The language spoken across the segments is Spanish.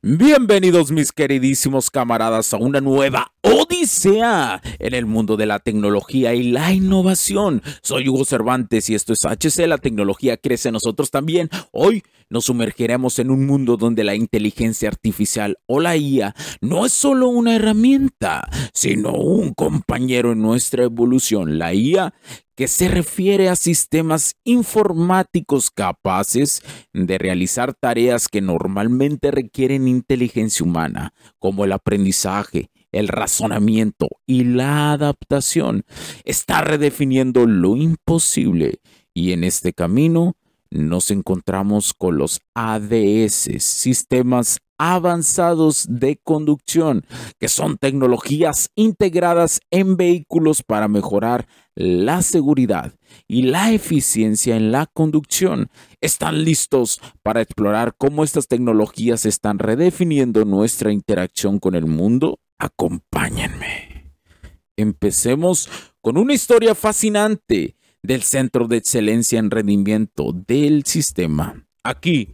Bienvenidos mis queridísimos camaradas a una nueva odisea en el mundo de la tecnología y la innovación. Soy Hugo Cervantes y esto es HC, la tecnología crece en nosotros también. Hoy nos sumergiremos en un mundo donde la inteligencia artificial o la IA no es solo una herramienta, sino un compañero en nuestra evolución. La IA que se refiere a sistemas informáticos capaces de realizar tareas que normalmente requieren inteligencia humana, como el aprendizaje, el razonamiento y la adaptación. Está redefiniendo lo imposible y en este camino nos encontramos con los ADS, sistemas avanzados de conducción, que son tecnologías integradas en vehículos para mejorar la seguridad y la eficiencia en la conducción. ¿Están listos para explorar cómo estas tecnologías están redefiniendo nuestra interacción con el mundo? Acompáñenme. Empecemos con una historia fascinante del Centro de Excelencia en Rendimiento del Sistema. Aquí,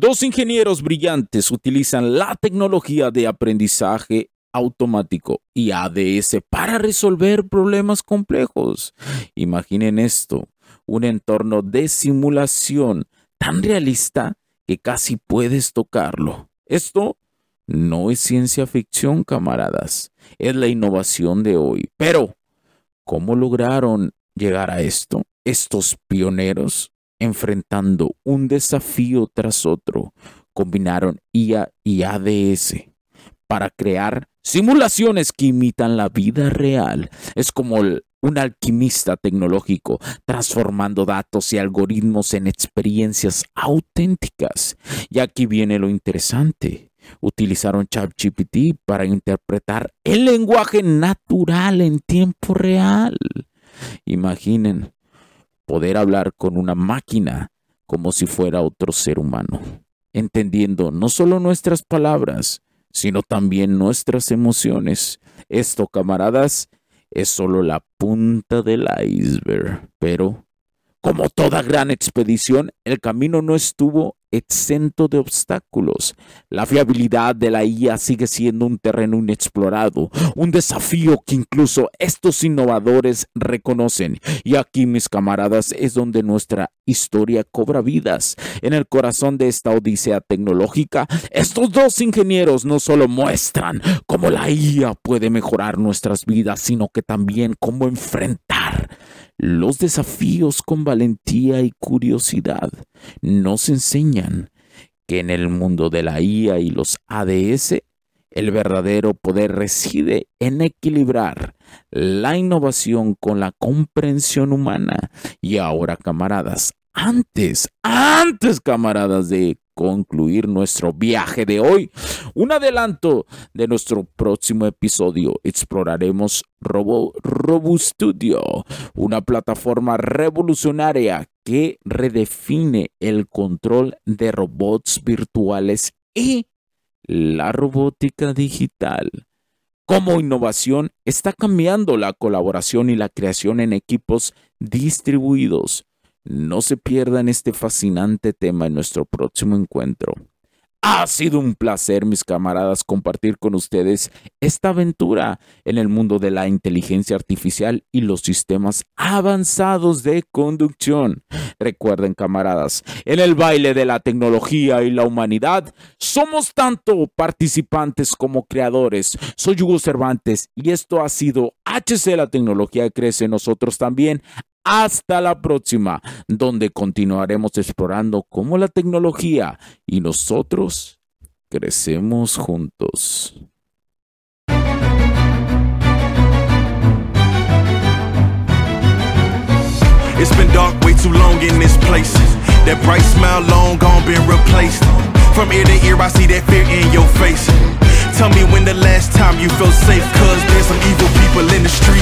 dos ingenieros brillantes utilizan la tecnología de aprendizaje automático y ADS para resolver problemas complejos. Imaginen esto, un entorno de simulación tan realista que casi puedes tocarlo. Esto no es ciencia ficción, camaradas, es la innovación de hoy. Pero, ¿cómo lograron llegar a esto? Estos pioneros, enfrentando un desafío tras otro, combinaron IA y ADS para crear simulaciones que imitan la vida real. Es como un alquimista tecnológico, transformando datos y algoritmos en experiencias auténticas. Y aquí viene lo interesante. Utilizaron ChatGPT para interpretar el lenguaje natural en tiempo real. Imaginen poder hablar con una máquina como si fuera otro ser humano, entendiendo no solo nuestras palabras, sino también nuestras emociones. Esto, camaradas, es solo la punta del iceberg. Pero, como toda gran expedición, el camino no estuvo exento de obstáculos. La fiabilidad de la IA sigue siendo un terreno inexplorado, un desafío que incluso estos innovadores reconocen. Y aquí, mis camaradas, es donde nuestra historia cobra vidas. En el corazón de esta odisea tecnológica, estos dos ingenieros no solo muestran cómo la IA puede mejorar nuestras vidas, sino que también cómo enfrentar los desafíos con valentía y curiosidad nos enseñan que en el mundo de la IA y los ADS, el verdadero poder reside en equilibrar la innovación con la comprensión humana. Y ahora, camaradas, antes, antes, camaradas, de concluir nuestro viaje de hoy. Un adelanto de nuestro próximo episodio. Exploraremos Robo, RoboStudio, una plataforma revolucionaria que redefine el control de robots virtuales y la robótica digital. Como innovación está cambiando la colaboración y la creación en equipos distribuidos no se pierdan este fascinante tema en nuestro próximo encuentro. Ha sido un placer, mis camaradas, compartir con ustedes esta aventura en el mundo de la inteligencia artificial y los sistemas avanzados de conducción. Recuerden, camaradas, en el baile de la tecnología y la humanidad, somos tanto participantes como creadores. Soy Hugo Cervantes y esto ha sido HC La Tecnología Crece nosotros también. Hasta la próxima, donde continuaremos explorando cómo la tecnología y nosotros crecemos juntos. It's been dark way too long in this place. That bright smile long gone been replaced. From ear to ear, I see that fear in your face. Tell me when the last time you felt safe, cause there's some evil people in the streets.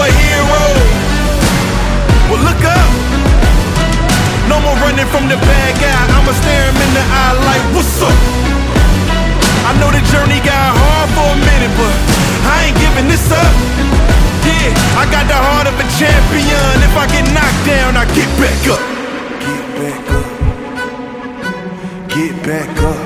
a hero. Well, look up. No more running from the bad guy. I'ma stare him in the eye like, what's up? I know the journey got hard for a minute, but I ain't giving this up. Yeah, I got the heart of a champion. If I get knocked down, I get back up. Get back up. Get